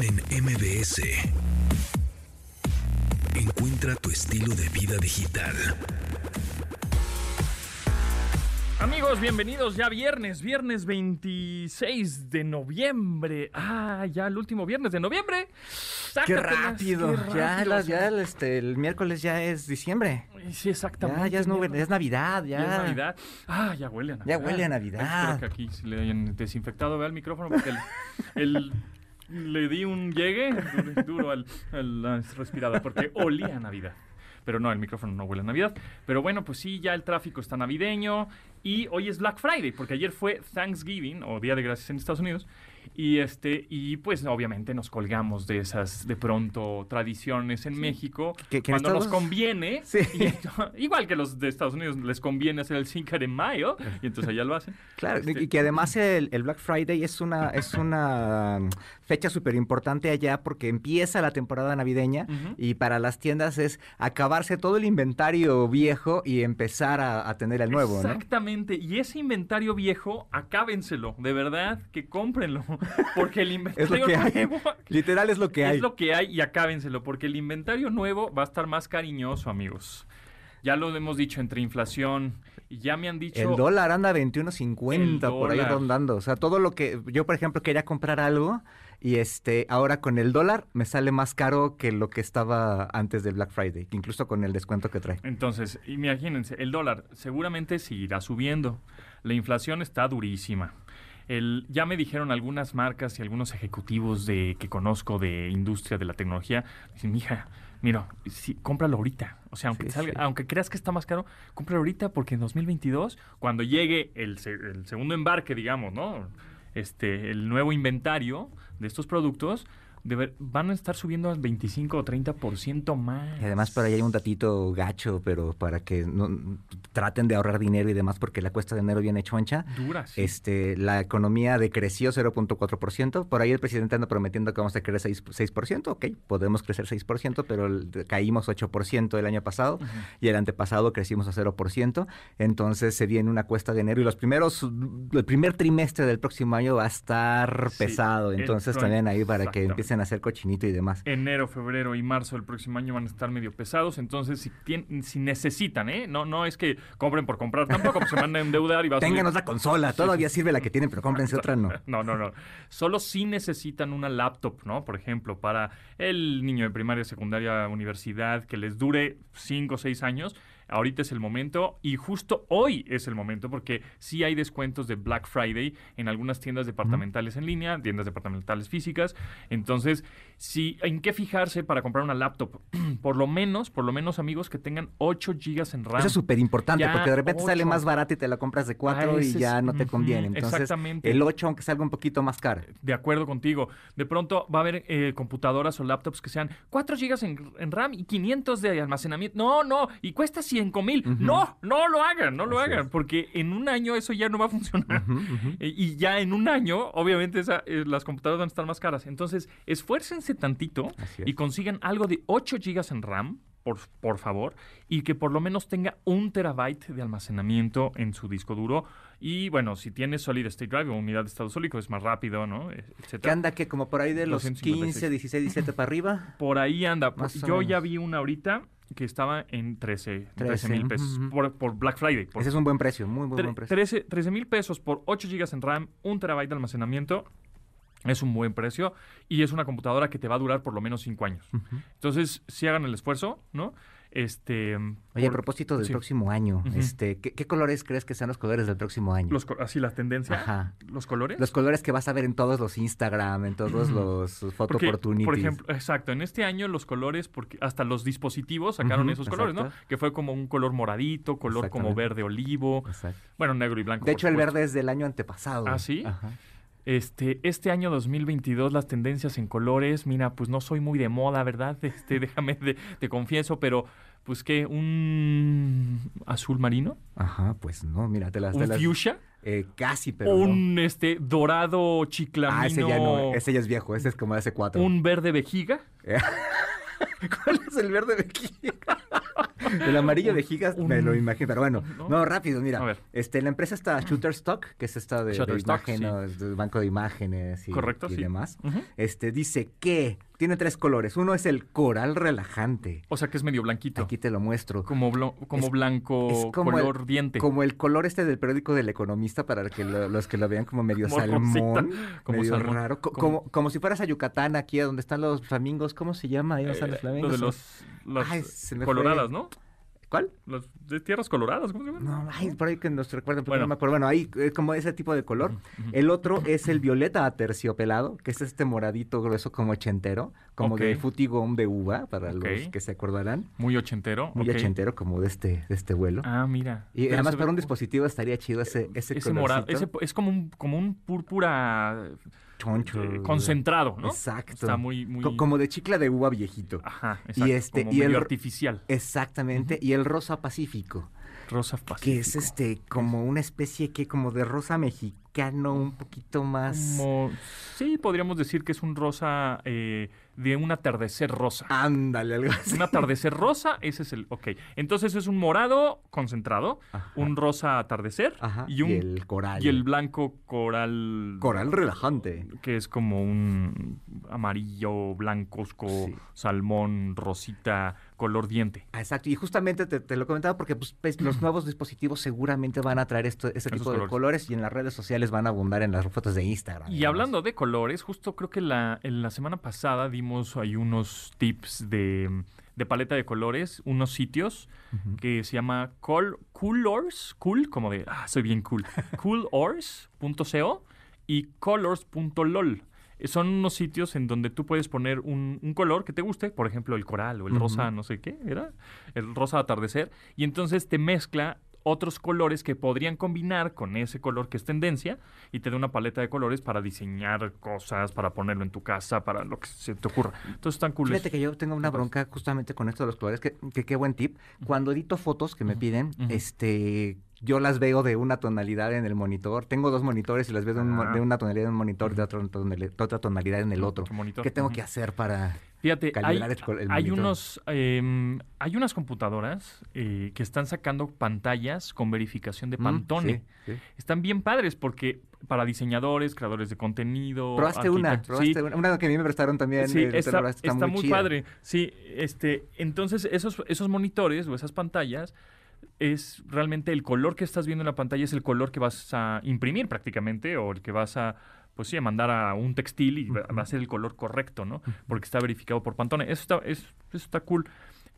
En MBS. Encuentra tu estilo de vida digital. Amigos, bienvenidos ya viernes, viernes 26 de noviembre. Ah, ya el último viernes de noviembre. Qué rápido. qué Ya, rápido, ya el, este, el miércoles ya es diciembre. Sí, exactamente. Ya, ya es, ya es Navidad, ya. Ya es Navidad. Ah, ya huele a Navidad. Ya huele a Ay, Navidad. espero que aquí sí le hayan desinfectado vea el micrófono porque el, el- le di un llegue duro, al, al respirador porque olía a Navidad. Pero no, el micrófono no huele a Navidad. Pero bueno, pues sí, ya el tráfico está navideño. Y hoy es Black Friday, porque ayer fue Thanksgiving, o Día de Gracias en Estados Unidos. Y este, y pues obviamente nos colgamos de esas de pronto tradiciones en México. Que- que en cuando nos conviene. Sí. y- igual que los de Estados Unidos les conviene hacer el 5 de mayo. Y entonces allá lo hacen. Claro, Este, y que además el, el Black Friday es una, es una fecha súper importante allá porque empieza la temporada navideña y para las tiendas es acabarse todo el inventario viejo y empezar a, a tener el nuevo, ¿no? Exactamente. Y ese inventario viejo, acábenselo. De verdad, que cómprenlo. Porque el inventario Es lo que hay. nuevo Literal es lo que hay. es lo que hay y acábenselo. Porque el inventario nuevo va a estar más cariñoso, amigos. Ya lo hemos dicho entre inflación ya me han dicho. El dólar anda a El 21.50 por ahí rondando. O sea, todo lo que yo, por ejemplo, quería comprar algo y este ahora con el dólar me sale más caro que lo que estaba antes del Black Friday, incluso con el descuento que trae. Entonces, imagínense, el dólar seguramente seguirá subiendo. La inflación está durísima. El, ya me dijeron algunas marcas y algunos ejecutivos de que conozco de industria de la tecnología, dicen, mija, mira, sí, cómpralo ahorita. O sea, aunque, Sí, salga- sí. aunque creas que está más caro, cómpralo ahorita porque en 2022, cuando llegue el, el segundo embarque, digamos, ¿no? Este, el nuevo inventario de estos productos, de ver- van a estar subiendo al 25 o 30% más. Y además por ahí hay un datito gacho, pero para que no traten de ahorrar dinero y demás porque la cuesta de enero viene choncha. duras. Este, la economía decreció 0.4%. Por ahí el presidente anda prometiendo que vamos a crecer 6%, 6%. Ok, podemos crecer 6%, pero caímos 8% el año pasado y el antepasado crecimos a 0%. Entonces se viene una cuesta de enero y los primeros, el primer trimestre del próximo año va a estar Sí, pesado. Entonces también ahí para que exactamente. A hacer cochinito y demás. enero, febrero y marzo del próximo año van a estar medio pesados. Entonces, si, tien- si necesitan, ¿eh? No, no es que compren por comprar tampoco, pues se van a endeudar y va a. Ténganos la consola, todavía sirve la que tienen, pero cómprense otra no. No, no, no. Solo si necesitan una laptop, ¿no? Por ejemplo, para el niño de primaria, secundaria, universidad, que les dure 5 o 6 años. Ahorita es el momento y justo hoy es el momento porque sí hay descuentos de Black Friday en algunas tiendas departamentales en línea, tiendas departamentales físicas. Entonces, sí, ¿en qué fijarse para comprar una laptop? por lo menos, por lo menos, amigos, que tengan 8 gigas en RAM. Eso es súper importante porque de repente sale más barato y te la compras de Ah, 4 y ya es- no te conviene. Entonces, exactamente. el 8 aunque salga un poquito más caro. De acuerdo contigo. De pronto va a haber eh, computadoras o laptops que sean 4 GB en, en RAM y 500 de almacenamiento. No, no, y cuesta 5 mil. Ujú. No, no lo hagan, no lo Así hagan, es. porque en un año eso ya no va a funcionar. Eh, Y ya en un año, obviamente, esa, eh, las computadoras van a estar más caras. Entonces, esfuércense tantito es. y consigan algo de 8 GB en RAM, por, por favor, y que por lo menos tenga un terabyte de almacenamiento en su disco duro. Y bueno, si tiene Solid State Drive o unidad de estado sólido, es más rápido, ¿no? ¿Qué etcétera. anda que como por ahí de los 256. 15, 16, 17 para arriba? Por ahí anda. Más Yo ya vi una ahorita que estaba en 13 13, mil pesos por, por Black Friday. Por Ese es un buen precio, muy, muy buen precio. 13 mil pesos por 8 GB en RAM, 1 terabyte de almacenamiento. Es un buen precio y es una computadora que te va a durar por lo menos 5 años. Entonces, si hagan el esfuerzo, ¿no? Este, Oye, a propósito del sí. próximo año, este, ¿qué, qué colores crees que sean los colores del próximo año? los, así la tendencia, Ajá. los colores. Los colores que vas a ver en todos los Instagram, en todos los photo Porque, opportunities. por ejemplo, exacto, en este año los colores, porque hasta los dispositivos sacaron esos colores, ¿no? Que fue como un color moradito, color como verde olivo, Exacto. bueno, negro y blanco. De hecho, el verde es del año antepasado. ¿Ah, sí? Ajá. Este, este año 2022 las tendencias en colores, mira, pues no soy muy de moda, ¿verdad? Este, déjame, de- te confieso, pero pues que un azul marino, Ajá, pues no, mira, te las... te un las- fuchsia, eh, casi, pero no. un este dorado chiclamino, Ah, ese ya no, ese ya es viejo, ese es como de hace cuatro. un verde vejiga. ¿Cuál es el verde de aquí? El amarillo de gigas me lo imagino, pero bueno, ¿no? no, rápido, mira. A ver. Este, la empresa está Shutterstock, que es esta de, de imágenes, del banco de imágenes y, Correcto, y sí. demás. Ujú. Este, dice que tiene tres colores. Uno es el coral relajante. O sea que es medio blanquito. Aquí te lo muestro. Como, blo- como Es- blanco es como el- color diente. Como el color este del periódico del Economista para que lo- los que lo vean como medio Como salmón, rosita, como medio salmón. raro, co- Como- como, como si fueras a Yucatán aquí a donde están los flamingos, ¿cómo se llama? Ahí están Eh, los flamingos. lo de los, las Ay, coloradas, fue. ¿no? ¿Cuál? Las de tierras coloradas, ¿cómo se llama? No, ay, por ahí que nos recuerden, pero Bueno. no me acuerdo. Bueno, ahí es como ese tipo de color. El otro es el violeta aterciopelado, que es este moradito grueso como ochentero, como de futigón de uva, para los que se acordarán. Muy ochentero. Muy ochentero, como de este, de este vuelo. Ah, mira. y Pero además ve para un dispositivo estaría chido ese, ese, Ese morado, ese es como un, como un púrpura choncho. eh, concentrado, ¿no? Exacto. Está muy, muy... Co- como de chicla de uva viejito. Ajá, exacto. este- como y el medio artificial. Exactamente. Y el rosa pacífico, Rosa pacífico. que es este como una especie que como de rosa mexicano, un poquito más. Como... Sí, podríamos decir que es un rosa eh, de un atardecer rosa. Ándale, algo así. Un atardecer rosa, ese es el... Ok. Entonces es un morado concentrado, Ajá. un rosa atardecer Ajá, y, un, y el coral. y el blanco coral... coral relajante. Que es como un amarillo, blancosco, Sí. salmón, rosita, color diente. Ah, Exacto, y justamente te, te lo comentaba porque pues, los nuevos dispositivos seguramente van a traer este tipo de colores. y en las redes sociales van a abundar en las fotos de Instagram. Y hablando de colores, justo creo que la, en la semana pasada dimos ahí unos tips de, de paleta de colores, unos sitios que se llama Col, Coolors, cool, como de, ah, soy bien cool, coolors.co y colors.lol. Eh, Son unos sitios en donde tú puedes poner un, un color que te guste, por ejemplo, el coral o el rosa, no sé qué, ¿era? El rosa atardecer. Y entonces te mezcla otros colores que podrían combinar con ese color que es tendencia y te da una paleta de colores para diseñar cosas, para ponerlo en tu casa, para lo que se te ocurra. Entonces están cool. Fíjate que yo tengo una bronca justamente con esto de los colores, que, qué buen tip. Cuando edito fotos que me piden, este, yo las veo de una tonalidad en el monitor. Tengo dos monitores y las veo de, un Ah. de una tonalidad en un monitor, de, otra tonali- de otra tonalidad en el otro. Qué bonito. ¿Qué tengo que hacer para...? Fíjate, hay, calibrar el col- el hay monitor. unos, em, hay unas computadoras eh, que están sacando pantallas con verificación de Mm, Pantone. sí, sí. Están bien padres porque para diseñadores, creadores de contenido. Probaste una, probaste sí, una. Una que a mí me prestaron también. Sí, eh, está, probaste, está muy, chida. padre. Sí, este, entonces esos, esos monitores o esas pantallas es realmente el color que estás viendo en la pantalla es el color que vas a imprimir prácticamente o el que vas a pues sí, a mandar a un textil y va va a ser el color correcto, ¿no? Porque está verificado por Pantone. Eso está, es- eso está cool.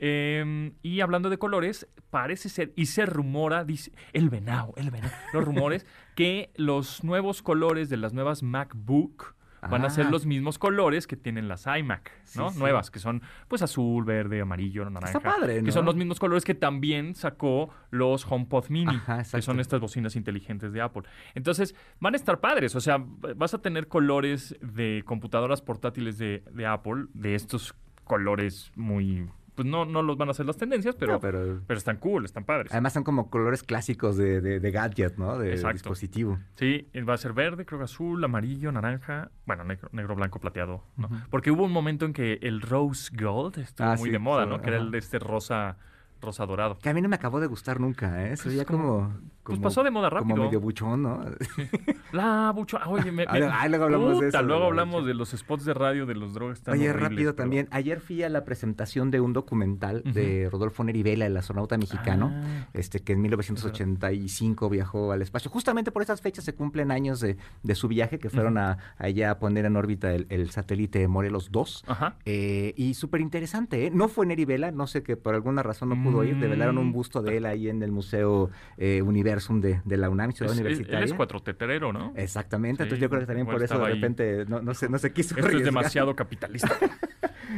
Eh, y hablando de colores, parece ser, y se rumora, dice, el venado, el venado, los rumores, que los nuevos colores de las nuevas MacBook van a ser Ah. los mismos colores que tienen las iMac, ¿no? Sí, sí. Nuevas, que son pues azul, verde, amarillo, naranja. padre, Que son ¿no? los mismos colores que también sacó los HomePod Mini, Ajá, que son estas bocinas inteligentes de Apple. Entonces, van a estar padres, o sea, vas a tener colores de computadoras portátiles de, de Apple, de estos colores muy... Pues no, no los van a hacer las tendencias, pero, No, pero... pero están cool, están padres. Además son como colores clásicos de, de, de gadget, ¿no? De Exacto. dispositivo. Sí, va a ser verde, creo que azul, amarillo, naranja, bueno, negro, negro blanco, plateado, ¿no? Porque hubo un momento en que el rose gold estuvo Ah, muy sí, de moda, sí, ¿no? Que era el de este rosa, rosa dorado. Que a mí no me acabó de gustar nunca, ¿eh? Se veía como, Pues como- pasó de moda rápido. Como medio buchón, ¿no? La bucho, ah, oye, me, me- luego hablamos de eso, luego de hablamos de los spots de radio de los drogas. están Oye, rápido pero- también. Ayer fui a la presentación de un documental de Rodolfo Neri Vela, el astronauta mexicano, Ah. este que en 1985 viajó al espacio. Justamente por esas fechas se cumplen años de, de su viaje, que fueron a, allá a poner en órbita el, el satélite Morelos 2. Ajá. Eh, y súper interesante, ¿eh? No fue Neri Vela, no sé que por alguna razón no pudo ir. Develaron un Mm. busto de él ahí en el Museo eh, Universum de, de la UNAM, Ciudad Es- Universitaria. él es cuatroteterero, ¿no? Exactamente, entonces yo creo que también por eso de repente no, no, se, no se quiso Esto es demasiado capitalista.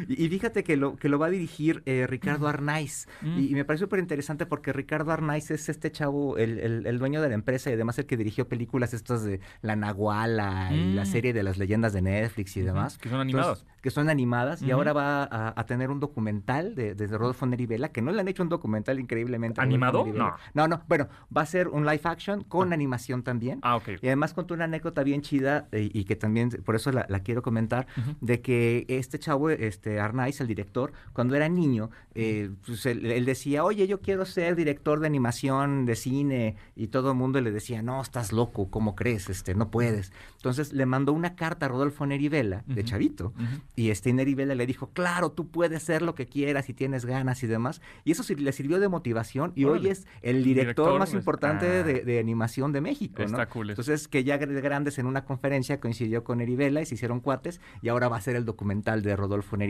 Y, y fíjate que lo, que lo va a dirigir eh, Ricardo Arnaiz. Mm. Y, y me parece súper interesante porque Ricardo Arnaiz es este chavo, el, el- el dueño de la empresa y además el que dirigió películas estas de La Nahuala y la Mm. serie de las leyendas de Netflix y demás. que son Entonces, animadas. que son animadas y ahora va a, a tener un documental de, de Rodolfo Neri Vela, que no le han hecho un documental increíblemente. ¿Animado? Vela. No, no, bueno, va a ser un live action con animación también. Ah, ok. Y además contó una anécdota bien chida eh, y que también, por eso la, la quiero comentar, de que este chavo, este este Arnaiz, el director, cuando era niño, eh, pues él, él decía, oye, yo quiero ser director de animación, de cine, y todo el mundo le decía, no, estás loco, ¿cómo crees? Este, no puedes. Entonces le mandó una carta a Rodolfo Nerivela, de. Chavito, Ujú. y este Nerivela le dijo, claro, tú puedes ser lo que quieras y tienes ganas y demás. Y eso le sirvió de motivación y hoy es el director, Director, más pues, importante ah. de, de animación de México, ¿no? Está cool. Entonces, que ya de grandes en una conferencia coincidió con Nerivela y se hicieron cuates y ahora va a ser el documental de Rodolfo Nerivela.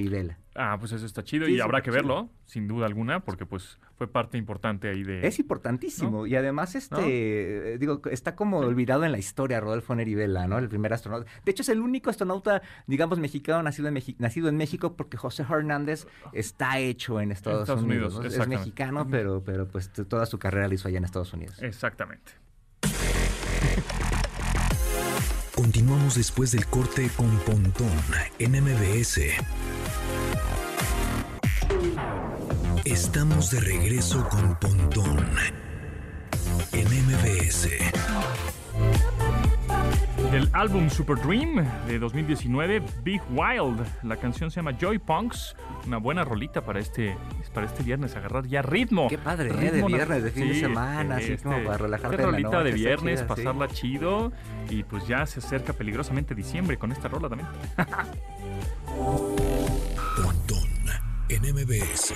Ah, pues eso está chido Sí, y habrá que chido. verlo, sin duda alguna, porque pues fue parte importante ahí de... Es importantísimo y además este ¿No? eh, digo está como olvidado en la historia Rodolfo Nerivela, ¿no? El primer astronauta. De hecho es el único astronauta, digamos mexicano nacido en, Meji- nacido en México porque José Hernández está hecho en Estados, Estados Unidos. Unidos, ¿no? Es mexicano, pero pero pues toda su carrera la hizo allá en Estados Unidos. Exactamente. Continuamos después del corte con Pontón en MBS. Estamos de regreso con Pontón en MBS. Del álbum Super Dream de 2019, Big Wild. La canción se llama Joy Punks. Una buena rolita para este, para este viernes, agarrar ya ritmo. Qué padre, ¿eh? Ritmo De na- viernes, de fin de semana, este, así como para relajarte Qué rolita noche, de viernes, chida, sí. pasarla chido. Y pues ya se acerca peligrosamente diciembre con esta rola también. Pontón en MBS.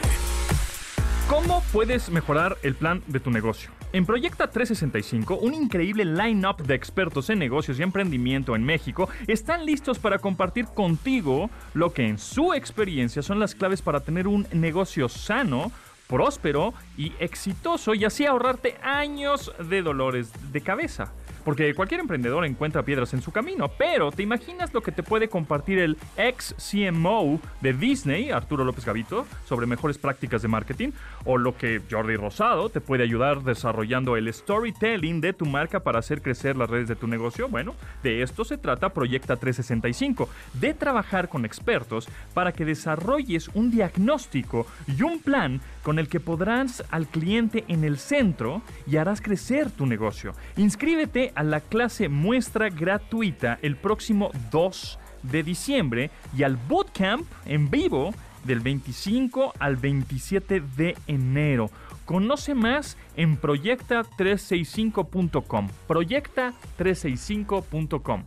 ¿Cómo puedes mejorar el plan de tu negocio? En Proyecta 365, un increíble line-up de expertos en negocios y emprendimiento en México están listos para compartir contigo lo que en su experiencia son las claves para tener un negocio sano, próspero y exitoso y así ahorrarte años de dolores de cabeza. Porque cualquier emprendedor encuentra piedras en su camino, pero ¿te imaginas lo que te puede compartir el ex CMO de Disney, Arturo López Gavito, sobre mejores prácticas de marketing? O lo que Jordi Rosado te puede ayudar desarrollando el storytelling de tu marca para hacer crecer las redes de tu negocio? Bueno, de esto se trata Proyecta 365, de trabajar con expertos para que desarrolles un diagnóstico y un plan con el que podrás al cliente en el centro y harás crecer tu negocio. Inscríbete a la clase muestra gratuita el próximo 2 de diciembre y al bootcamp en vivo del 25 al 27 de enero. Conoce más en proyecta365.com. Proyecta365.com.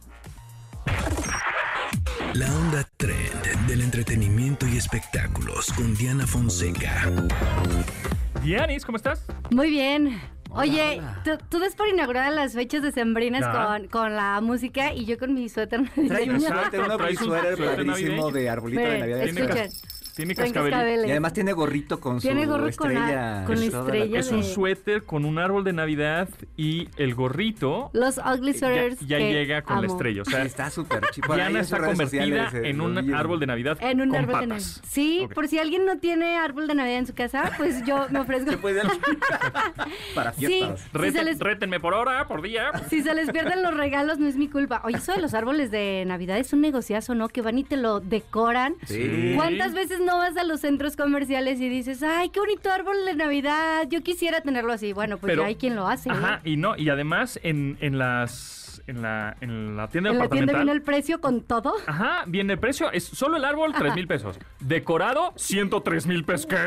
La onda trend del entretenimiento y espectáculos con Diana Fonseca. Dianis, ¿cómo estás? Muy bien. Oye, hola. tú, tú das por inauguradas las fechas decembrinas Ya. con, con la música y yo con mi suéter Trae un navideño. suéter, un traes un suéter suéter padrísimo navideño. de arbolito de Miren, Navidad. Escuchen. Tiene cascabeles. Y además tiene gorrito con Tiene su gorro con estrella. la- con estrella Es un de- suéter con un árbol de Navidad y el gorrito Los ugly ya, sweaters ya que llega con la estrella. O sea, Está súper ahí Diana está convertida sociales, eh, en lo un árbol de Navidad En un con árbol de patas. Navidad. Sí, por si alguien no tiene árbol de Navidad en su casa, pues yo me ofrezco. Se puede para Sí, fiestas. Reten- les Rétenme por hora, por día. Si se les pierden los regalos, no es mi culpa. Oye, eso de los árboles de Navidad es un negociazo, ¿no? Que van y te lo decoran. Sí. ¿Cuántas veces no vas a los centros comerciales y dices, ay, qué bonito árbol de Navidad, yo quisiera tenerlo así? Bueno, pues Pero- ya hay quien lo hace. ¿eh? Ajá, y no, y además en, en las en la, en la tienda En la tienda viene el precio con todo. Ajá, viene el precio, es solo el árbol, 3 mil pesos. Decorado, 103 mil pesos. ¿Qué?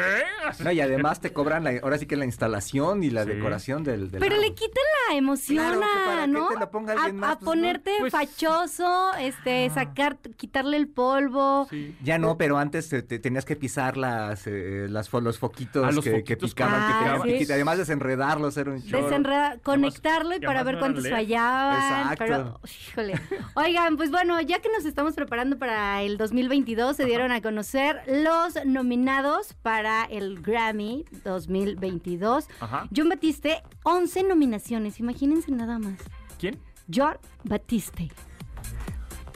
No, y además te cobran la- ahora sí que la instalación y la Sí. decoración del, del Pero le quitan la emoción Claro, para que ¿no? te lo ponga a, más, a pues, ponerte Pues- fachoso, este, sacar, quitarle el polvo. Sí. Ya no, pero antes te, te tenías que pisar las, eh, las los foquitos, Ah, los que, picaban, Ah, que sí. piquita. Además desenredarlos era un chorro. Desenredar, conectarlo y para ver cuántos LED. fallaban. Exacto. Pero, híjole. Oigan, pues bueno, ya que nos estamos preparando para el 2022, se dieron a conocer los nominados para el Grammy 2022. Ajá. John Batiste, 11 nominaciones, imagínense nada más. ¿Quién? John Batiste.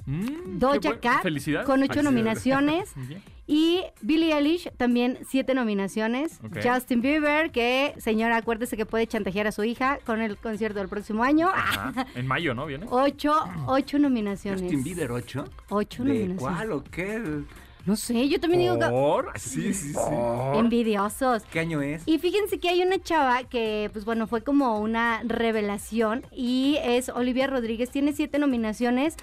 Mm, Doja Cat con ocho nominaciones. Y Billie Eilish también siete nominaciones. Justin Bieber, que señora, acuérdese que puede chantajear a su hija con el concierto del próximo año. Ajá. En mayo, ¿no? Viene. Ocho, ocho nominaciones. Justin Bieber 8. Ocho ¿De nominaciones. cuál o qué? No sé, yo también digo que- Por. Sí, sí, sí. envidiosos. ¿Qué año es? Y fíjense que hay una chava que, pues bueno, fue como una revelación y es Olivia Rodríguez. Tiene siete nominaciones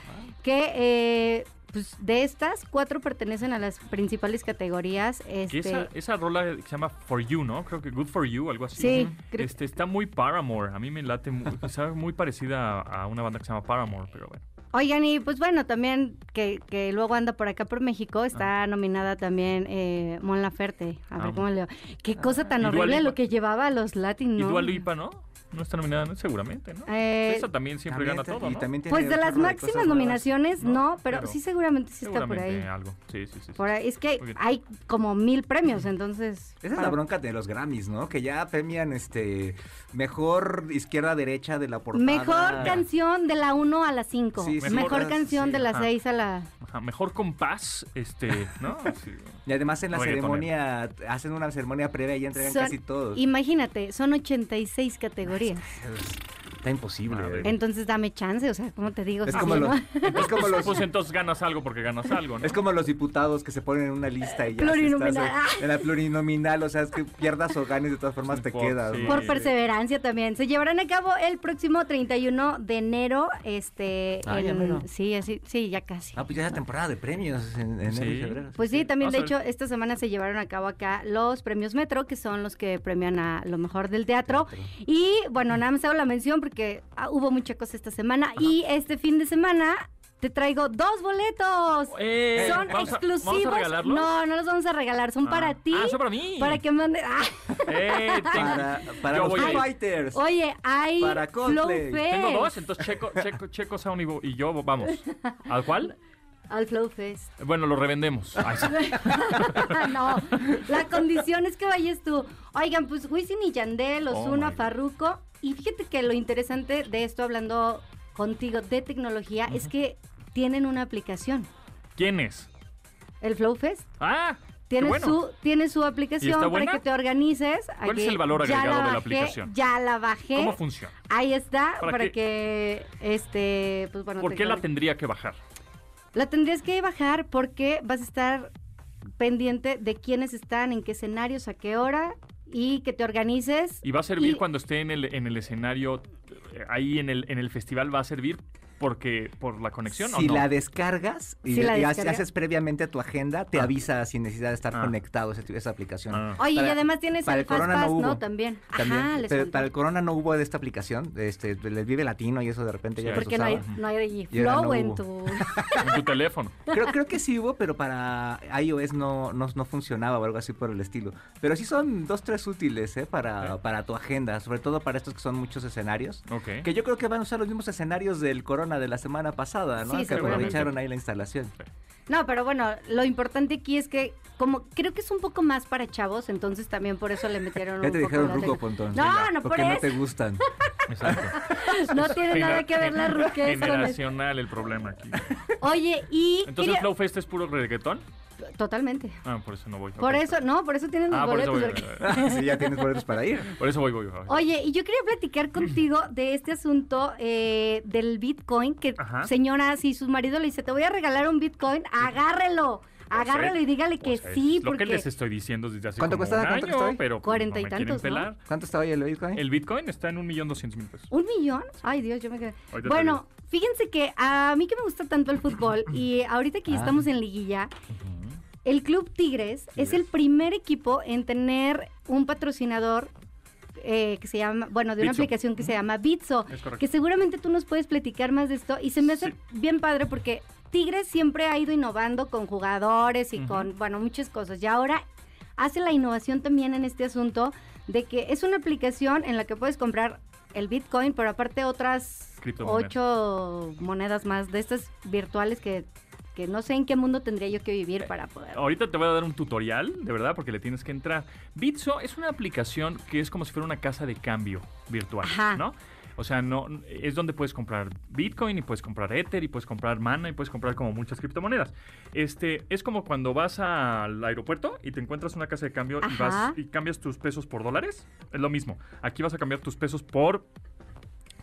que, eh, pues de estas, cuatro pertenecen a las principales categorías. Este, esa, esa rola que se llama For You, ¿no? Creo que Good For You, algo así. Sí, creo- Este, está muy Paramore. A mí me late, mu- está muy parecida a, una banda que se llama Paramore, pero bueno. Oigan, y pues bueno, también que, que luego anda por acá por México, está nominada también eh, Mon Laferte. A ver Ah. cómo leo. Qué cosa tan Y Dua horrible lo que llevaba a los Latin, Y. Dua Lipa, ¿no? No está nominada, ¿no? seguramente, ¿no? Eh, Esa también siempre También gana te- todo, y ¿no? también tiene Pues de las de máximas nuevas. nominaciones, ¿no? no, pero Pero sí seguramente sí está por ahí. algo. Sí, sí, sí. sí. Por ahí. Es que hay como mil premios, entonces... Esa es la bronca de los Grammys, ¿no? Que ya premian este mejor izquierda derecha de la portada. Mejor canción de la 1 a la 5. Sí, sí, Mejor sí, canción de la ajá. 6 a la... Ajá, mejor compás, este, ¿no? Sí. Y además en la ceremonia hacen una ceremonia previa y entregan Son- casi todos. Imagínate, son 86 categorías. glorious. Está imposible. A ver. Entonces dame chance, o sea, ¿cómo te digo? Es Sí, como ¿no? los, es como los Pues entonces ganas algo porque ganas algo, ¿no? Es como los diputados que se ponen en una lista y ya si Plurinominal. estás en, la plurinominal, o sea, es que pierdas o ganes de todas formas te Por- quedas. sí. ¿no? Por perseverancia también. Se llevarán a cabo el próximo 31 de enero. Este, Ah, ya sí, así, sí, ya casi. Ah, pues ya es la temporada de premios en enero y febrero. Pues sí, también de hecho esta semana se llevaron a cabo acá los premios Metro, que son los que premian a lo mejor del teatro. Y bueno, nada más hago la mención porque ah, hubo mucha cosa esta semana. Y este fin de semana te traigo dos boletos. Eh, son ¿vamos a- exclusivos. ¿Vamos a regalarlos? No, no los vamos a regalar, son Ah. para ti. Ah, son para mí. Para que mandes. Ah, Eh, Para, para los a. Fighters. oye, hay Para Flow tengo dos, entonces Checo, Checo, Checo Sound y, yo vamos. ¿Al cual? Al Flow Fest. Bueno, lo revendemos. Ay, sí. no, la condición es que vayas tú. Oigan, pues Wisin y Yandel, Oh, Ozuna, my God. Farruko. Y fíjate que lo interesante de esto, hablando contigo de tecnología, es que tienen una aplicación. ¿Quién es? El Flow Fest. Ah, Tiene, bueno. su, tiene su ¿Y aplicación para que te organices. ¿Cuál Aquí es el valor agregado de la aplicación? Ya la bajé. ¿Cómo funciona? Ahí está, ¿Para que, este, pues bueno. ¿Por qué la tendría que bajar? La tendrías que bajar porque vas a estar pendiente de quiénes están, en qué escenarios, a qué hora y que te organices. ¿Y va a servir Y- cuando esté en el, en el escenario, ahí en el, en el festival, va a servir porque por la conexión o Si no? la descargas y, Si la y haces- previamente tu agenda, te Ah. avisa sin necesidad de estar Ah. conectado a esa aplicación. Ah. Oye, y Para- además tienes para el, el Corona no hubo. ¿no? También. También, Ajá, les pero para el Corona no hubo de esta aplicación, este, el Vive Latino y eso de repente Sí, ya Porque no hay, no hay Y flow no en tu... En tu teléfono. Creo, creo que sí hubo, pero para iOS no, no, no funcionaba o algo así por el estilo. Pero sí son dos, tres útiles ¿eh? para, para tu agenda, sobre todo para estos que son muchos escenarios. Ok. Que yo creo que van a usar los mismos escenarios del Corona de la semana pasada, ¿no? Sí, que aprovecharon ahí la instalación. No, pero bueno, lo importante aquí es que como creo que es un poco más para chavos, entonces también por eso le metieron Ya un te poco dijeron ruco, Pontón. No, no por Porque no eso. te gustan. Exacto. No tiene nada que ver la ruquez. Generacional el problema aquí. Oye, y Entonces, quería- ¿Flow Fest es puro reggaetón? Totalmente. Ah, por eso no voy. Por eso, no, por eso tienen los Ah, por eso boletos. voy. porque- sí, ya tienes boletos para ir. Por eso voy, voy. voy. Oye, y yo quería platicar contigo de este asunto eh, del Bitcoin, que Ajá. señora, si su marido le dice, te voy a regalar un Bitcoin, agárrelo, agárrelo y dígale que Pues es sí, Lo que les estoy diciendo desde hace ¿Cuánto como cuesta? un ¿Cuánto año, pero pues, Cuarenta y no tantos, ¿no? ¿Cuánto está hoy el Bitcoin? El Bitcoin está en un millón doscientos mil pesos. ¿Un millón? Ay, Dios, yo me quedé. Bueno, fíjense que a mí que me gusta tanto el fútbol y ahorita que Ah. estamos en liguilla, el Club Tigres es el primer equipo en tener un patrocinador eh, que se llama, bueno, de una Bitso. aplicación que se llama Bitso, que seguramente tú nos puedes platicar más de esto y se me hace Sí. bien padre porque Tigres siempre ha ido innovando con jugadores y con, bueno, muchas cosas. Y ahora hace la innovación también en este asunto de que es una aplicación en la que puedes comprar el Bitcoin, pero aparte otras ocho monedas más de estas virtuales que, que no sé en qué mundo tendría yo que vivir para poder. Ahorita te voy a dar un tutorial, de verdad, porque le tienes que entrar. Bitso es una aplicación que es como si fuera una casa de cambio virtual, Ajá. ¿no? O sea, no es donde puedes comprar Bitcoin y puedes comprar Ether y puedes comprar Mana y puedes comprar como muchas criptomonedas. Este es como cuando vas al aeropuerto y te encuentras una casa de cambio y vas y cambias tus pesos por dólares. Es lo mismo. Aquí vas a cambiar tus pesos por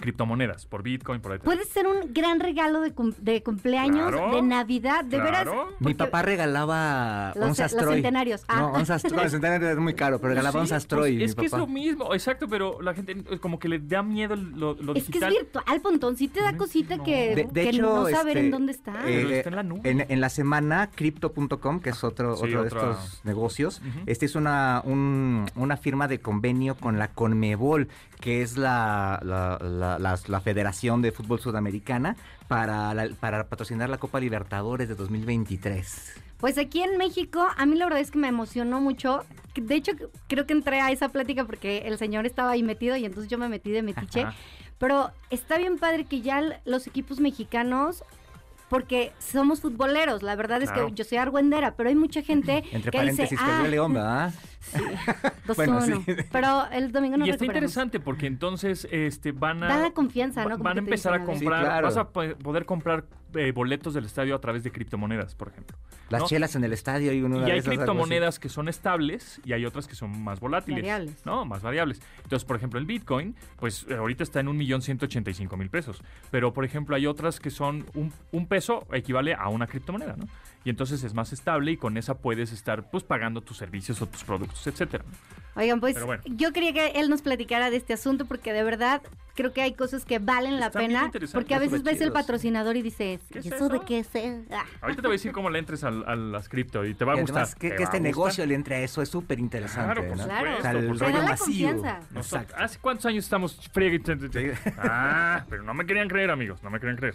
criptomonedas, por Bitcoin, por Ethereum. Puede ser un gran regalo de, cum- de cumpleaños, Claro, de Navidad, de veras. Mi papá regalaba Los- onzas los Troy. centenarios. Ah. No, onzas Troy. Los centenarios es muy caro, pero regalaba Sí, onzas pues, Troy. mi es que es lo mismo, exacto, pero la gente eh, como que le da miedo lo, lo Es que es digital. virtual, Pontón. Sí te da cosita no. que, De, de que hecho, no saber este, en dónde está. Pero está en la nube. en- en la semana, Crypto.com, que es otro, Sí, otro de otra- estos negocios, este es una, un- una firma de convenio con la Conmebol, que es la, la, la- la- la Federación de Fútbol Sudamericana, para, la- para patrocinar la Copa Libertadores de 2023. Pues aquí en México, a mí la verdad es que me emocionó mucho. De hecho, creo que entré a esa plática porque el señor estaba ahí metido y entonces yo me metí de metiche. Ajá. Pero está bien padre que ya los equipos mexicanos, porque somos futboleros, la verdad es Claro. que yo soy argüendera, pero hay mucha gente Entre que paréntesis, dice, ah, León, uno". sí. Pero el domingo no y está interesante porque entonces este van a Dan la confianza, ¿no? Como van a empezar a. Sí, comprar, claro. vas a po- poder comprar eh, boletos del estadio a través de criptomonedas, por ejemplo. Las ¿no? chelas en el estadio y una Y de hay criptomonedas que son estables y hay otras que son más volátiles. Variables. ¿No? Más variables. Entonces, por ejemplo, el Bitcoin, pues eh, ahorita está en un millón ciento ochenta y cinco mil pesos. Pero, por ejemplo, hay otras que son un, un peso equivale a una criptomoneda, ¿no? Y entonces es más estable y con esa puedes estar pues pagando tus servicios o tus productos, etcétera. Oigan, pues bueno. yo quería que él nos platicara de este asunto porque de verdad creo que hay cosas que valen la pena. Porque a veces ves el patrocinador y dices, ¿Qué ¿y es eso de qué es? Ah. Ahorita te voy a decir cómo le entres al- a, las cripto y te va a Y gustar. además que, que este a negocio le entre a eso es súper interesante. Claro, ¿no? Claro. O sea, el rollo la masivo. confianza. Nosotros- Exacto. ¿Hace cuántos años estamos friegue? Ah, pero no me querían creer, amigos, no me querían creer.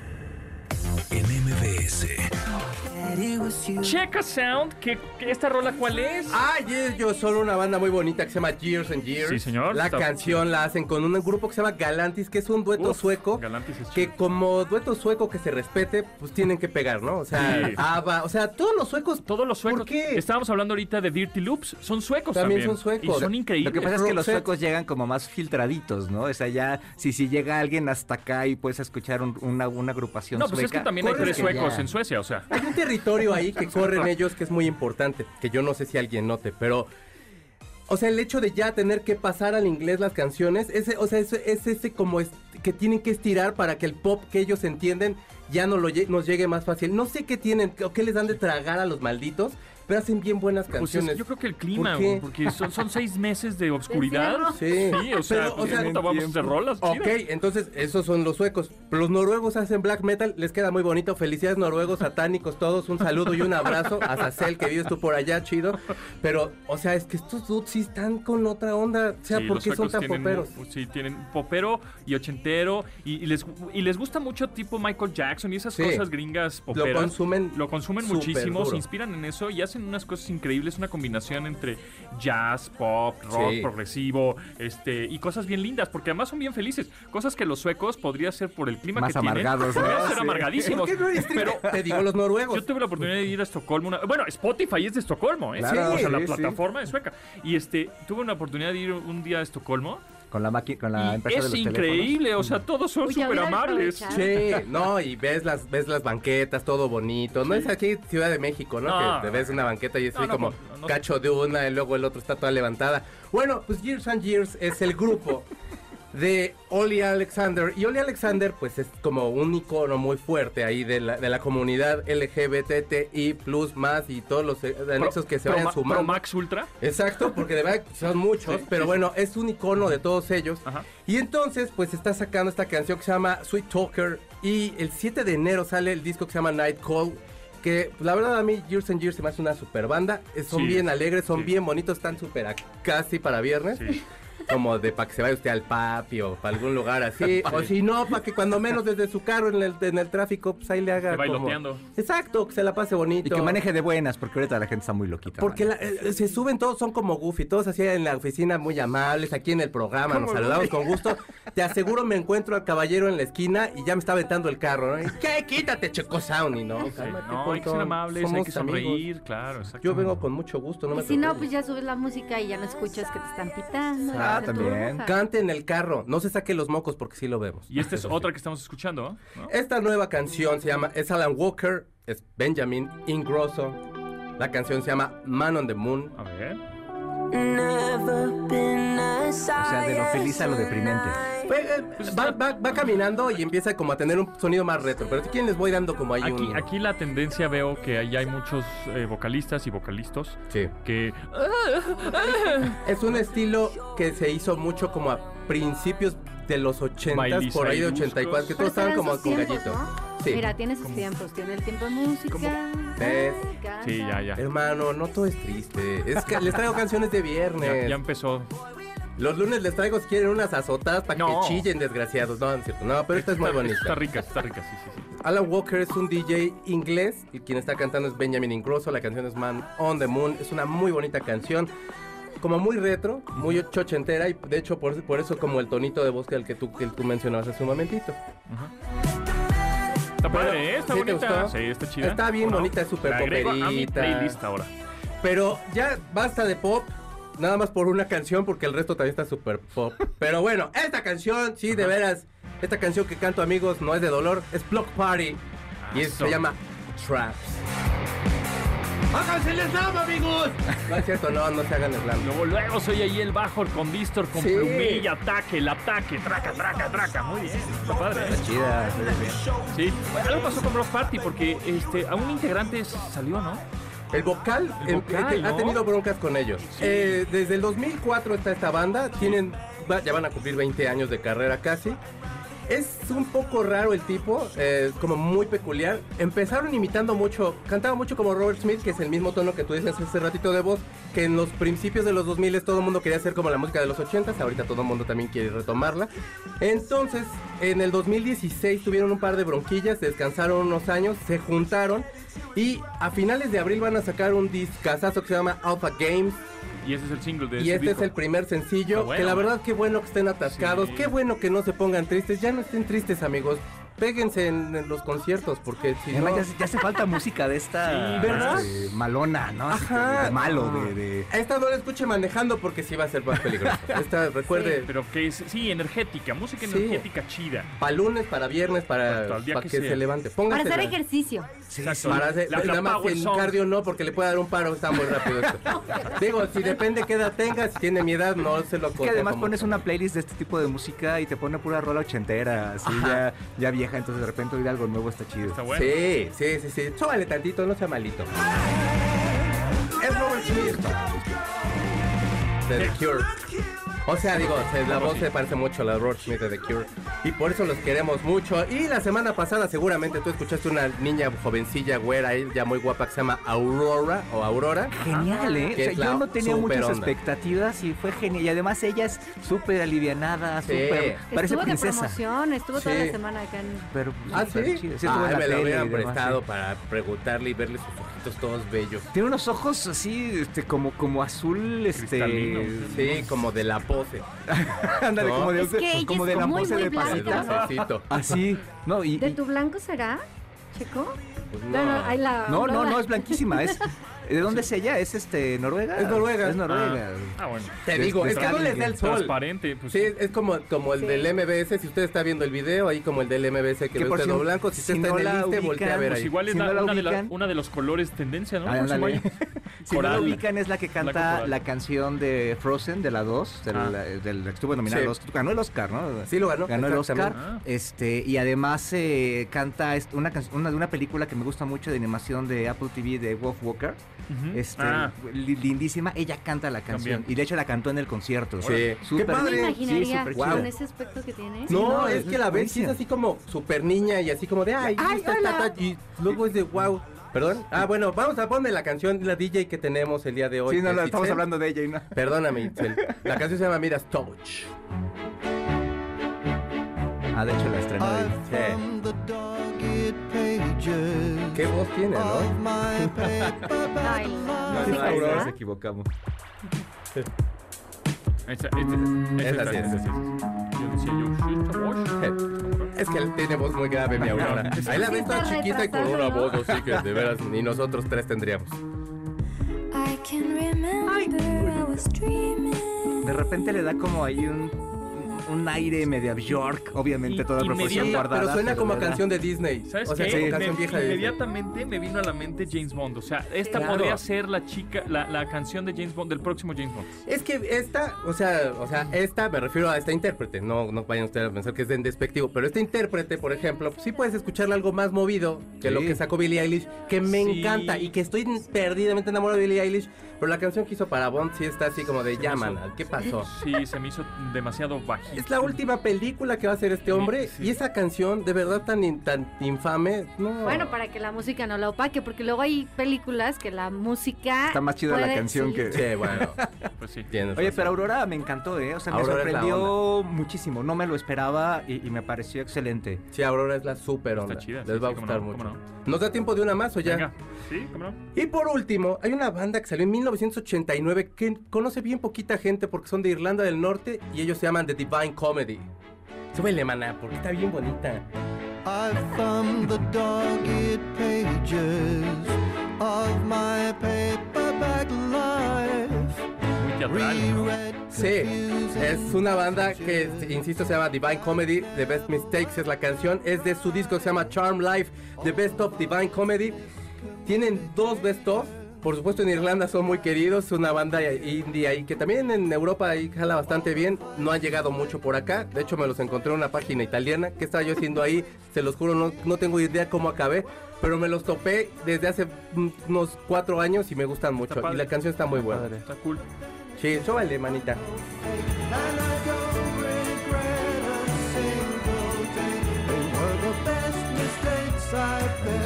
en MBS. Check a Sound, ¿qué, qué- esta rola cuál es? Ah, Yes, yo son una banda muy bonita que se llama Years and Years. Sí, señor. La Está canción la hacen con un grupo que se llama Galantis, que es un dueto Uf, sueco. Galantis es que como dueto sueco que se respete, pues tienen que pegar, ¿no? O sea, Sí. ABBA, o sea, todos los suecos. Todos los suecos. ¿Por qué? Estábamos hablando ahorita de Dirty Loops. Son suecos también. También son suecos. Y son Lo increíbles. que pasa es que los suecos llegan como más filtraditos, ¿no? O sea, ya, si, si llega alguien hasta acá y puedes escuchar un- una, una agrupación No, pues es que sueca, también hay tres suecos ya. en Suecia, o sea. Hay un territorio ahí que corren ellos que es muy importante, que yo no sé si alguien note, pero o sea, el hecho de ya tener que pasar al inglés las canciones, ese, o sea, es, es ese como es- que tienen que estirar para que el pop que ellos entienden ya no lo nos llegue más fácil. No sé qué tienen o qué les dan de tragar a los malditos, pero hacen bien buenas Pues es- canciones. yo creo que el clima, güey, porque son, son seis meses de obscuridad. encierro. Sí. o sea, Pero, o pues, sea, vamos hacer rolas. Ok, chidas. entonces esos son los suecos. Los noruegos hacen black metal, les queda muy bonito. Felicidades noruegos, satánicos, todos. Un saludo y un abrazo a Sacel, que vives tú por allá, chido. Pero, o sea, es que estos dudes sí están con otra onda. O sea, Sí, ¿por los qué son tan tienen poperos? mu- Sí, tienen popero y ochentero y, y les, y les gusta mucho tipo Michael Jackson y esas Sí. cosas gringas poperas. Lo consumen. Lo consumen muchísimo, duro. se inspiran en eso y hacen unas cosas increíbles, una combinación entre jazz, pop, rock, Sí. progresivo, este y cosas bien lindas, porque además son bien felices, cosas que los suecos podría ser por el clima Más que tienen, amargados, ¿no? podrían ser Sí. amargadísimos. ¿Por qué no pero Te digo los noruegos. yo tuve la oportunidad de ir a Estocolmo. una- bueno, Spotify es de Estocolmo, ¿eh? Claro, o sea, la sí, sí. plataforma es sueca. Y este, tuve una oportunidad de ir un día a Estocolmo. Con la, maqui- con la y empresa es de los increíble, o sea, todos son súper amables. Sí, no, y ves las, ves las banquetas, todo bonito. No es aquí Ciudad de México, ¿no? No. que te ves una banqueta y es No, así no, como no, no. cacho de una y luego el otro está toda levantada. Bueno, pues Years and Years es el grupo de Oli Alexander. Y Oli Alexander, pues es como un icono muy fuerte ahí de la, de la comunidad LGBTI plus más y todos los eh, anexos que se Pro- vayan Pro sumando. Max Ultra. Exacto, porque de verdad son muchos, Sí, pero sí, bueno, es un icono de todos ellos. Ajá. Y entonces, pues está sacando esta canción que se llama Sweet Talker. Y el 7 de enero sale el disco que se llama Night Call. Que pues, la verdad a mí Years and Years se me hace una super banda. Eh, Son Sí, bien alegres, son sí. bien bonitos, están súper a- casi para viernes. Sí. Como de para que se vaya usted al papi o para algún lugar así. o si no, para que cuando menos desde su carro en el, en el tráfico, pues ahí le haga. Se como- bailoteando. Exacto, que se la pase bonito. Y que maneje de buenas, porque ahorita la gente está muy loquita. Porque la- eh, se suben todos, son como goofy, todos así en la oficina muy amables, aquí en el programa, nos saludamos con gusto. Te aseguro me encuentro al caballero en la esquina y ya me está aventando el carro, ¿no? Y, ¿Qué? Quítate, Checo Sound, ¿no? Sí, Cálmate, No, hay que ser amables, hay Somos que amigos. sonreír, claro, exacto. Yo vengo con mucho gusto, no me Y si no, pues ya subes la música y ya no escuchas que te están pitando. Ah, Ah, también. Cante en el carro. No se saque los mocos porque sí lo vemos. Y esta es otra que estamos escuchando, ¿no? Esta nueva canción se llama, es Alan Walker, es Benjamin Ingrosso. La canción se llama Man on the Moon. A ver. O sea, de lo feliz a lo deprimente. Pues, eh, va, va- va caminando y empieza como a tener un sonido más retro. Pero quieren les voy dando como ahí Aquí, un... aquí la tendencia veo que ahí hay muchos eh, vocalistas y vocalistas Sí. que... Es un estilo que se hizo mucho como a principios de los 80, Bailiza por ahí de y buscos. 84, que todos estaban como con gallito. ¿no? Sí. Mira, tiene sus tiempos. Tiene el tiempo de música. Sí, ya, ya. Hermano, no todo es triste. Es que les traigo canciones de viernes. ya empezó. Los lunes les traigo si quieren unas azotadas para No. que chillen desgraciados. No, no es cierto. No, pero esta es muy bonita. Está rica, está rica, sí, sí, sí. Alan Walker es un DJ inglés y quien está cantando es Benjamin Ingrosso. La canción es Man on the Moon. Es una muy bonita canción. Como muy retro, muy chochentera y de hecho por, por eso como el tonito de voz que el que tú, que tú mencionabas hace un momentito. Está padre, ¿eh? Está ¿sí te bonita. gustó? Sí, está chida. Está bien bonita, es súper poperita. playlist ahora. Pero ya basta de pop. Nada más por una canción porque el resto también está súper pop. Pero bueno, esta canción, sí, de veras. Esta canción que canto amigos no es de dolor, es Block Party. Y es- Eso. se llama Traps. ¡Háganse el slam, amigos! No es cierto, no, no se hagan slam. Luego, luego soy ahí el bajo con Distor, con Sí. plumilla, ataque, el ataque, traca, traca, traca. Muy bien, está padre. ¿eh? Está chida. Sí, algo pasó con Block Party porque este, a un integrante salió, ¿no? El vocal, El eh, vocal, eh, ha ¿no? tenido broncas con ellos. Eh, desde el 2004 está esta banda, tienen, va- ya van a cumplir 20 años de carrera casi. Es un poco raro el tipo, eh, como muy peculiar. Empezaron imitando mucho, cantaba mucho como Robert Smith, que es el mismo tono que tú dices hace ratito de voz, que en los principios de los 2000 todo el mundo quería hacer como la música de los 80s, ahorita todo el mundo también quiere retomarla. Entonces, en el 2016 tuvieron un par de bronquillas, descansaron unos años, se juntaron y a finales de abril van a sacar un discazazo que se llama Alpha Games. Y ese es el single de Y ese este es el primer sencillo. Bueno. Que la verdad, qué bueno que estén atascados. Sí. Qué bueno que no se pongan tristes. Ya no estén tristes, amigos. Péguense en, en los conciertos, porque si no. Además, ya, ya hace falta música de esta Sí, ¿verdad? este, malona, ¿no? Ajá. de malo, de, de- Esta no la escuche manejando porque sí va a ser más peligroso. Esta, recuerde, Pero que es, sí, energética, música Sí. energética chida. para lunes, para viernes, para, Exacto, al día para que se levante. Para Pónganse. hacer ejercicio. Sí, Exacto. sí. Para hacer, La- la nada más en song. cardio no, porque le puede dar un paro, está muy rápido esto. Digo, si depende qué edad tengas, si tiene mi edad, no se lo Es que además pones una playlist de este tipo de música y te pone pura rola ochentera, así ya, ya vieja, entonces de repente oír algo nuevo está chido. Está bueno. Sí, sí, sí, sí. Súbale tantito, no sea malito. Es Robert Smith. The Cure. O sea, digo, se- la voz se parece mucho a la Robert Smith de The Cure. Y por eso los queremos mucho. Y la semana pasada seguramente tú escuchaste una niña jovencilla, güera, ya muy guapa, que se llama Aurora o Aurora. Genial, ¿eh? O sea, yo no tenía muchas onda. expectativas y fue genial. Y además ella es súper alivianada, Sí. súper... Parece estuvo princesa. de promoción, estuvo toda Sí. la semana acá en... Pero, ¿Ah, sí? chido. Sí, la me lo hubieran prestado sí. para preguntarle y verle sus ojitos todos bellos. Tiene unos ojos así, este, como, como azul, este... Sí, como de la pose. Ándale, ¿No? como de, Es que ella como de la muy, pose muy de pasita. ¿no? Así, ¿no? Y, ¿De y- tu blanco será, Checo? Pues No, no, ahí la... no, no, no, es blanquísima. Es, ¿De dónde es ella? ¿Es este Noruega? Es Noruega. Es Noruega. Ah, bueno. Te digo, es que no les da el sol. Transparente, pues. Sí, es como, como el Sí. del MBS. Si usted está viendo el video, ahí como el del MBS que Que ve por usted si- lo blanco. Si usted si está no en el liste, voltea a ver Pues ahí. igual es Si la- no la una, de la- ubican. una de los colores tendencia, ¿no? Ah, año. Si no la ubican es la que canta la canción de Frozen, de la 2, del, Ah. del- que estuvo nominada Sí. ganó el Oscar, ¿no? Sí lo ganó, Ganó el Oscar. Ah. Este, y además eh, canta una de una película que me gusta mucho de animación de Apple TV de Wolf Walker. Este, Ah, li- lindísima, ella canta la canción También. y de hecho la cantó en el concierto. Sí. Súper- Qué No padre. me imaginaría súper chido. con ese aspecto que tiene. No, no, es es- que la es ves es así como super niña y así como de ay, Ay, esta hola. tata", y luego es de wow. ¿Perdón? Ah, bueno, vamos a poner la canción la DJ que tenemos el día de hoy. Sí, no, no, es estamos hablando de ella y no. Perdóname, Itzel. La canción se llama Miras Touch. Ah, de hecho la estrenó. Qué voz tiene, ¿no? No, ¿sí no, nos equivocamos. Esa sí, esa sí. Yo decía yo, "Shit, esta voz". Es que él tiene voz muy grave, mi Aurora. Ahí la ves toda Está chiquita y con una voz así que de veras ni nosotros tres tendríamos. I can remember I was dreaming. de repente le da como ahí un, un aire medio Bjork, obviamente Y- toda proporción guardada. Pero suena como a canción de Disney. ¿Sabes o sea, qué? como Me- canción vieja de Disney. inmediatamente me vino a la mente James Bond. O sea, esta Claro. podría ser la chica, la, la canción de James Bond, del próximo James Bond. Es que esta, o sea, o sea, esta, me refiero a esta intérprete, no, no vayan ustedes a pensar que es de despectivo, pero esta intérprete, por ejemplo, sí puedes escucharle algo más movido que Sí. lo que sacó Billie Eilish, que me Sí. encanta y que estoy perdidamente enamorado de Billie Eilish, pero la canción que hizo para Bond sí está así como de Se llaman, hizo- ¿qué pasó? Sí, se me hizo demasiado bajito. Es la última película que va a hacer este hombre Sí. y esa canción de verdad tan, in- tan infame, no. Bueno, para que la música no la opaque, porque luego hay películas que la música. Está más chida la canción sí. que... Sí, bueno, Pues sí. tienes Oye, razón. pero Aurora me encantó, ¿eh? O sea, Aurora me sorprendió muchísimo. No me lo esperaba y, y me pareció excelente. Sí, Aurora es la super Está onda. chida, Les sí, va a gustar no, mucho. cómo ¿Nos da tiempo de una más o ya? Venga. Sí, ¿cómo no? Y por último, hay una banda que salió en 1989 que conoce bien poquita gente porque son de Irlanda del Norte y ellos se llaman The Divine Comedy. Súbele, maná, porque está bien bonita. I thumbed the dog-eared pages of my paperback life. Sí, es una banda que, insisto, se llama Divine Comedy. The Best Mistakes es la canción. Es de su disco que se llama Charm Life, The Best of Divine Comedy. Tienen dos Best of. Por supuesto, en Irlanda son muy queridos. Es una banda indie ahí que también en Europa ahí jala bastante bien. No han llegado mucho por acá. De hecho, me los encontré en una página italiana. ¿Qué estaba yo haciendo ahí? Se los juro, no, no tengo idea cómo acabé. Pero me los topé desde hace mm, unos cuatro años y me gustan mucho. Y la canción está muy buena. Está cool. Sí, súbale, manita. I've ever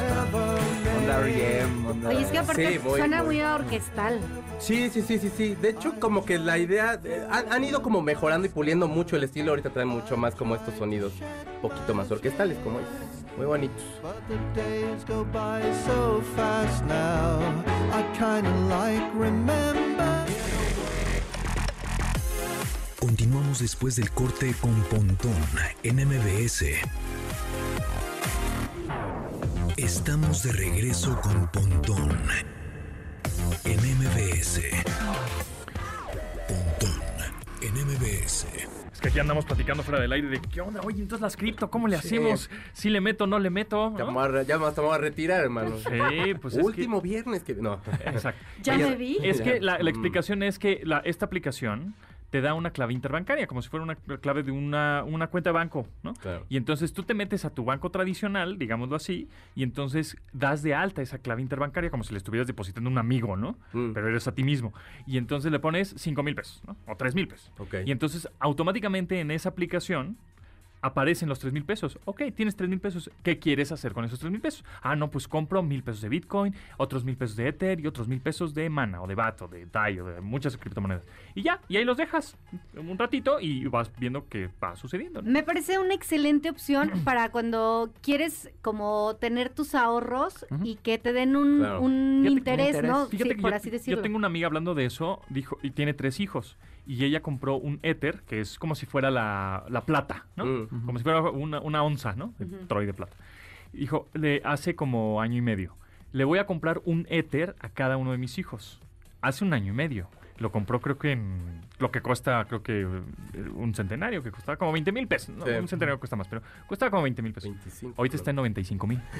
Onda onda- Oye, es que aparte Sí, suena muy. muy orquestal. Sí, sí, sí, sí, sí. De hecho, como que la idea... eh, han, han ido como mejorando y puliendo mucho el estilo. Ahorita traen mucho más como estos sonidos un poquito más orquestales, como es. Muy bonitos. But the days go by so fast now. I kinda like remember. Continuamos después del corte con Pontón en MBS. Estamos de regreso con Pontón en MBS. Pontón en MBS. Es que aquí andamos platicando fuera del aire de qué onda, oye, entonces las cripto, ¿cómo le Sí. hacemos? Si le meto, no le meto. Ya ¿no? vamos a, re- ya vamos a retirar, hermano. Sí, pues es que- Último viernes que... No. Exacto. Ya Oye, me vi. Es que la, la Mm. explicación es que la- esta aplicación te da una clave interbancaria, como si fuera una clave de una, una cuenta de banco, ¿no? Claro. Y entonces tú te metes a tu banco tradicional, digámoslo así, y entonces das de alta esa clave interbancaria como si le estuvieras depositando a un amigo, ¿no? Mm. Pero eres a ti mismo. Y entonces le pones 5 mil pesos, ¿no? O 3 mil pesos. Ok. Y entonces automáticamente en esa aplicación aparecen los 3 mil pesos. Ok, tienes 3 mil pesos. ¿Qué quieres hacer con esos 3 mil pesos? Ah, no, pues compro mil pesos de Bitcoin, otros mil pesos de Ether y otros mil pesos de Mana o de BAT o de DAI o de muchas criptomonedas. Y ya, y ahí los dejas un ratito y vas viendo qué va sucediendo. ¿no? Me parece una excelente opción para cuando quieres como tener tus ahorros y que te den un, Claro. un Fíjate que interés, interés. ¿no? Fíjate Sí, que por yo, así yo decirlo. tengo una amiga hablando de eso, dijo, y tiene tres hijos. Y ella compró un Ether, que es como si fuera la, la plata, ¿no? Mm. Como si fuera una, una onza, ¿no? De Troy de plata. Dijo, le hace como año y medio. Le voy a comprar un Ether a cada uno de mis hijos. Hace un año y medio. Lo compró creo que en lo que cuesta, creo que eh, un centenario, que costaba como 20 mil pesos. No, Sí. un centenario cuesta más, pero costaba como 20 mil pesos. 25. Ahorita está en 95 mil.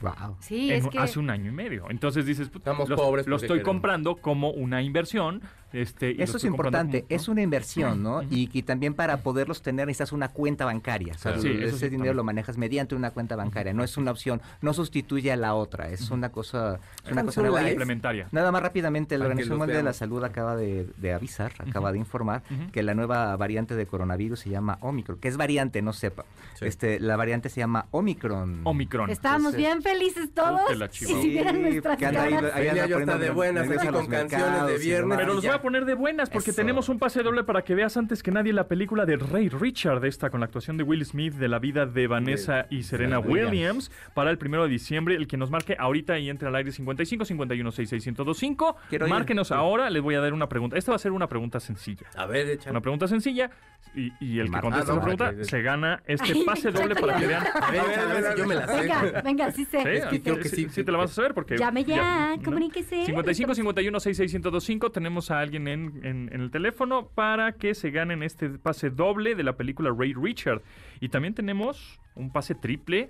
Wow. Sí, en- es que... hace un año y medio. Entonces dices, puta, Estamos lo, pobres lo estoy queremos. comprando como una inversión. Este, y Eso es importante, es una inversión, ¿no? y, y también para poderlos tener necesitas una cuenta bancaria. O sea, Claro. Sí, ese sí, dinero también. lo manejas mediante una cuenta bancaria, no es una opción, no sustituye a la otra, es una cosa, es una cosa nueva. complementaria. Nada más rápidamente, la Organización Mundial de la. Salud acaba de, de avisar, acaba de informar que la nueva variante de coronavirus se llama Omicron, que es variante, no sepa. Sí. Este, la variante se llama Omicron. Omicron. Estábamos Entonces- bien felices todos. que la y si vieran nuestras ahí- caras. ahí está poniendo de buenas, con canciones de viernes. Pero los a poner de buenas porque Eso. tenemos un pase doble para que veas antes que nadie la película de Ray Richard, esta con la actuación de Will Smith de la vida de Vanessa y Serena Williams para el primero de diciembre. El que nos marque ahorita y entre al aire 55 51 66 1025. Quiero ir. Márquenos Sí. ahora, les voy a dar una pregunta. Esta va a ser una pregunta sencilla. A ver, échale. Una pregunta sencilla y, y el que conteste Ah, la no, pregunta Marta. se gana este Ay, pase doble para que vean. A ver, a ver yo me la sé. Venga, venga, sí sé. Sí, Es que creo que sí. sí te la vas a saber porque... Llame ya, comuníquese. 55 51 66 1025 tenemos a alguien en, en- en el teléfono para que se ganen este pase doble de la película Ray Richard. Y también tenemos un pase triple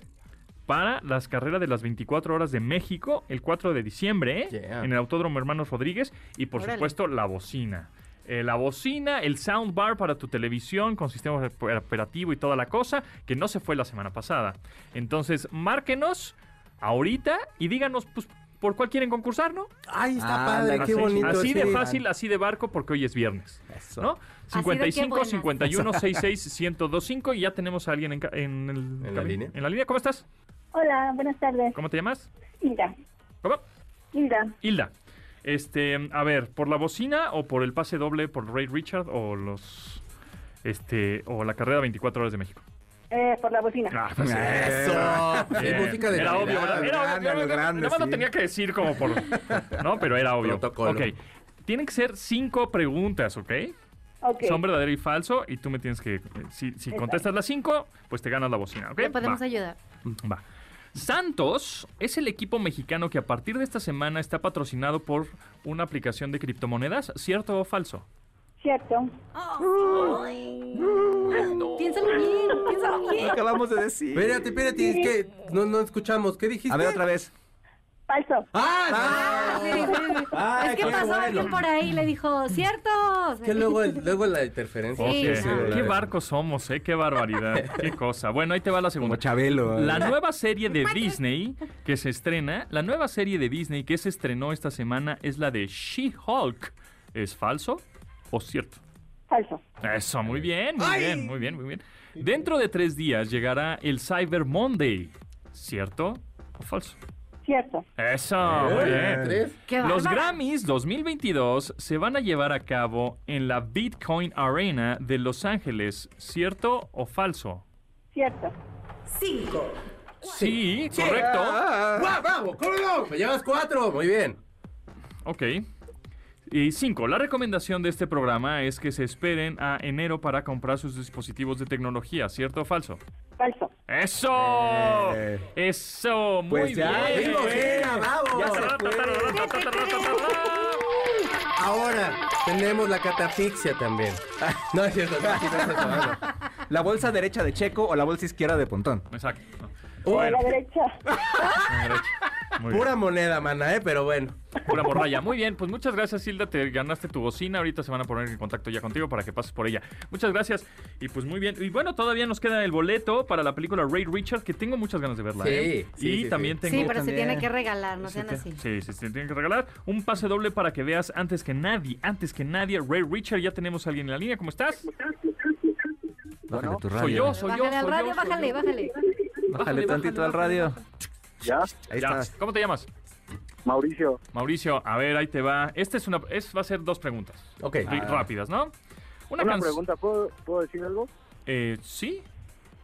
para las carreras de las 24 horas de México el 4 de diciembre ¿eh? Yeah. en el Autódromo Hermanos Rodríguez y por Órale. supuesto la bocina. Eh, la bocina, el soundbar para tu televisión con sistema op- operativo y toda la cosa que no se fue la semana pasada. Entonces, márquenos ahorita y díganos pues, por cuál quieren concursar, ¿no? Ay, está Ah, padre, qué Así, bonito. así de fácil, así de barco, porque hoy es viernes. Eso. ¿No? de qué 55 buenas. 51 66 1025 y ya tenemos a alguien en, ca- en, el ¿En la línea? En la línea, ¿cómo estás? Hola, buenas tardes. ¿Cómo te llamas? Hilda. ¿Cómo? Hilda. Hilda. Este, a ver, ¿por la bocina o por el pase doble por Ray Richard o los este o la carrera 24 horas de México? Eh, por la bocina. Ah, pues, Eso. Sí, bien. música de Era Navidad. obvio, ¿verdad? Era grande, obvio. grande, Nada más lo tenía que decir como por No, pero era obvio. Protocolo. Ok. Tienen que ser cinco preguntas, ¿ok? Ok. Son verdadero y falso y tú me tienes que... Si, si contestas las cinco, pues te ganas la bocina, ¿ok? Le podemos Va, ayudar. va. Santos es el equipo mexicano que a partir de esta semana está patrocinado por una aplicación de criptomonedas, ¿cierto o falso? Cierto. Piénsalo bien, piénsalo bien. Lo acabamos de decir. Espérate, espérate, es que no, no escuchamos. ¿Qué dijiste? A ver, otra vez. Falso. ¡Ah! Sí, sí, sí. Ay, es que qué pasó bueno. alguien por ahí y le dijo, ¿cierto? Que luego, el- luego la interferencia. Sí, Ok, sí, Qué barcos somos, ¿eh? Qué barbaridad. Qué cosa. Bueno, ahí te va la Como segunda. Chabelo. La nueva serie de Disney que se estrena, la nueva serie de Disney que se estrenó esta semana es la de She-Hulk. ¿Es falso o cierto? Falso. Eso, muy bien, muy bien, muy bien, muy bien. Dentro de tres días llegará el Cyber Monday. ¿Cierto o falso? Cierto. Eso, muy bien. Tres. Qué Los bárbara. Grammys 2022 se van a llevar a cabo en la Bitcoin Arena de Los Ángeles. ¿Cierto o falso? Cierto. Sí, correcto. ¡Guau, bravo! ¡Cómo Me llevas cuatro. Muy bien. Ok. Y cinco, la recomendación de este programa es que se esperen a enero para comprar sus dispositivos de tecnología, ¿cierto o falso? Falso. ¡Eso! Eh. ¡Eso! ¡Muy Pues ya, bien! Ahora tenemos la catafixia también. No es cierto, no, sí, no es cierto, no. ¿La bolsa derecha de Checo o la bolsa izquierda de Pontón? Exacto. A Bueno, la derecha. Muy bien. Pura moneda, mana, ¿eh? Pero bueno. Pura morralla. Muy bien, pues muchas gracias, Hilda. Te ganaste tu bocina. Ahorita se van a poner en contacto ya contigo para que pases por ella. Muchas gracias. Y pues muy bien. Y bueno, todavía nos queda el boleto para la película Ray Richard, que tengo muchas ganas de verla. Sí, ¿eh? sí, y sí, también sí. tengo. Sí, pero se también. tiene que regalar, no sean Sí, así. Sí, sí, sí, tienen que regalar un pase doble para que veas antes que nadie, antes que nadie, Ray Richard. Ya tenemos a alguien en la línea. ¿Cómo estás? Bájale tu radio. Soy yo, soy yo. Bájale al soy radio, bájale, bájale. Bájale tantito al radio. ¿Ya? Ahí Ya. está. ¿Cómo te llamas? Mauricio, Mauricio, a ver, ahí te va. Esta es una, es, va a ser dos preguntas. Ok. Ri- Rápidas, ¿no? Una, pregunta, ¿puedo, ¿puedo decir algo? Eh, sí,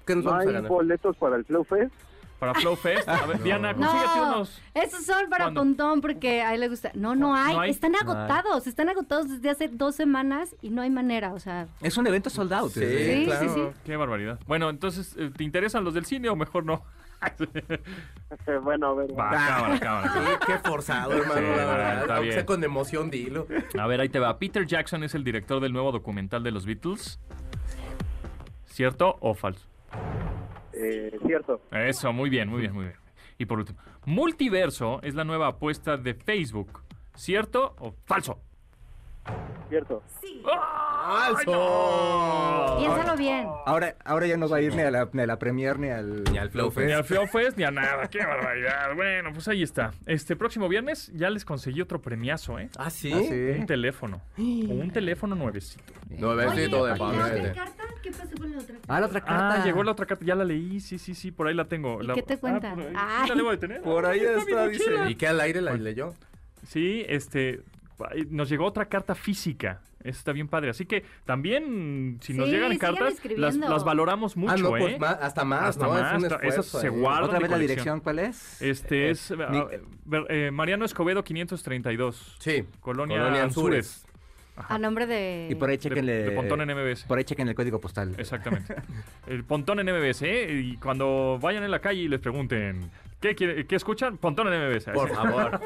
¿Qué nos ¿No vamos a hay ganar? boletos para el Flow Fest? para Flow Fest. A ver, Diana, consíguete No, unos. esos son para ¿Cuándo? Pontón porque a él le gusta. No, no hay, ¿No hay? están agotados, están agotados desde hace dos semanas y no hay manera, o sea. Es un evento sold out. Sí, ¿eh? Sí, claro. sí, sí. Qué barbaridad. Bueno, entonces, eh, ¿te interesan los del cine o mejor no? Bueno, a ver. Va, cámara, cámara, cámara. Qué forzado, hermano, Sí, la verdad. está Aunque bien. sea con emoción, dilo. A ver, ahí te va. Peter Jackson es el director del nuevo documental de los Beatles. ¿Cierto o falso? Eh, cierto, Eso, muy bien, muy bien, muy bien. Y por último, Multiverso es la nueva apuesta de Facebook. ¿Cierto o falso? Cierto. ¡Falso! Piénsalo bien. Ahora, ahora ya no va a ir ni a la, ni a la premier ni al, Ni al Flow Ni Fest. al Flow Fest ni a nada. ¡Qué barbaridad! Bueno, pues ahí está. Este próximo viernes ya les conseguí otro premiazo, ¿eh? ¿Ah, sí? Ah, sí. Un teléfono. Un teléfono nuevecito. Nuevecito de ¿y la otra paquete. carta? ¿Qué pasó con la otra carta? Ah, la otra carta. Ah, llegó la otra carta. Ya la leí. Sí, sí, sí. Por ahí la tengo. ¿Y La- qué te Ah, cuentan? por ahí. Ay. Sí, la debo de tener. Por ahí está, dice. ¿Y qué al aire la leyó? Sí, este. Nos llegó otra carta física. Eso está bien padre. Así que también, si nos llegan cartas, las, valoramos mucho, ah, no, ¿eh? pues más- hasta más, Hasta ¿no? más, es un esas se ¿eh? guardan. ¿Otra vez la dirección cuál es? Este es Ni- ah, eh, Mariano Escobedo 532. Sí. Colonia, Colonia Anzures. A nombre de... Y por ahí De, chequenle. de Pontón en MBS. Por ahí chequen el código postal. Exactamente. El Pontón en MBS, ¿eh? Y cuando vayan en la calle y les pregunten, ¿qué, quiere- qué escuchan? Pontón en MBS. Por favor.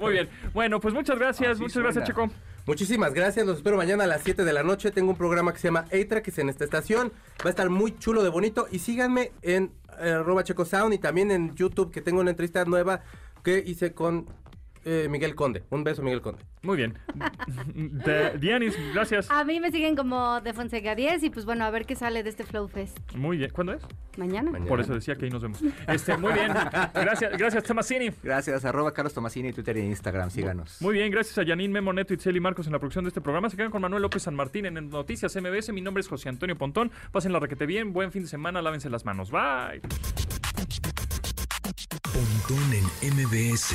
Muy bien. Bueno, pues muchas gracias, Así muchas gracias. Checo. Muchísimas gracias, los espero mañana a las 7 de la noche. Tengo un programa que se llama Eitra, que es en esta estación. Va a estar muy chulo de bonito. Y síganme en arroba Checo Sound y también en YouTube, que tengo una entrevista nueva que hice con eh, Miguel Conde. Un beso, Miguel Conde. Muy bien. De- Dianis, gracias. A mí me siguen como de Fonseca 10 y pues bueno, a ver qué sale de este Flow Fest Muy bien. ¿Cuándo es? mañana. Mañana. Por eso decía que ahí nos vemos. Este, muy bien. Gracias, gracias, Tomasini. Gracias, arroba Carlos Tomasini, Twitter e Instagram. Síganos. Muy bien, gracias a Janine, Memo, Neto, Itzel y Marcos en la producción de este programa. Se quedan con Manuel López San Martín en Noticias MBS. Mi nombre es José Antonio Pontón. Pasen la requete bien. Buen fin de semana. Lávense las manos. Bye. Pontón en MBS.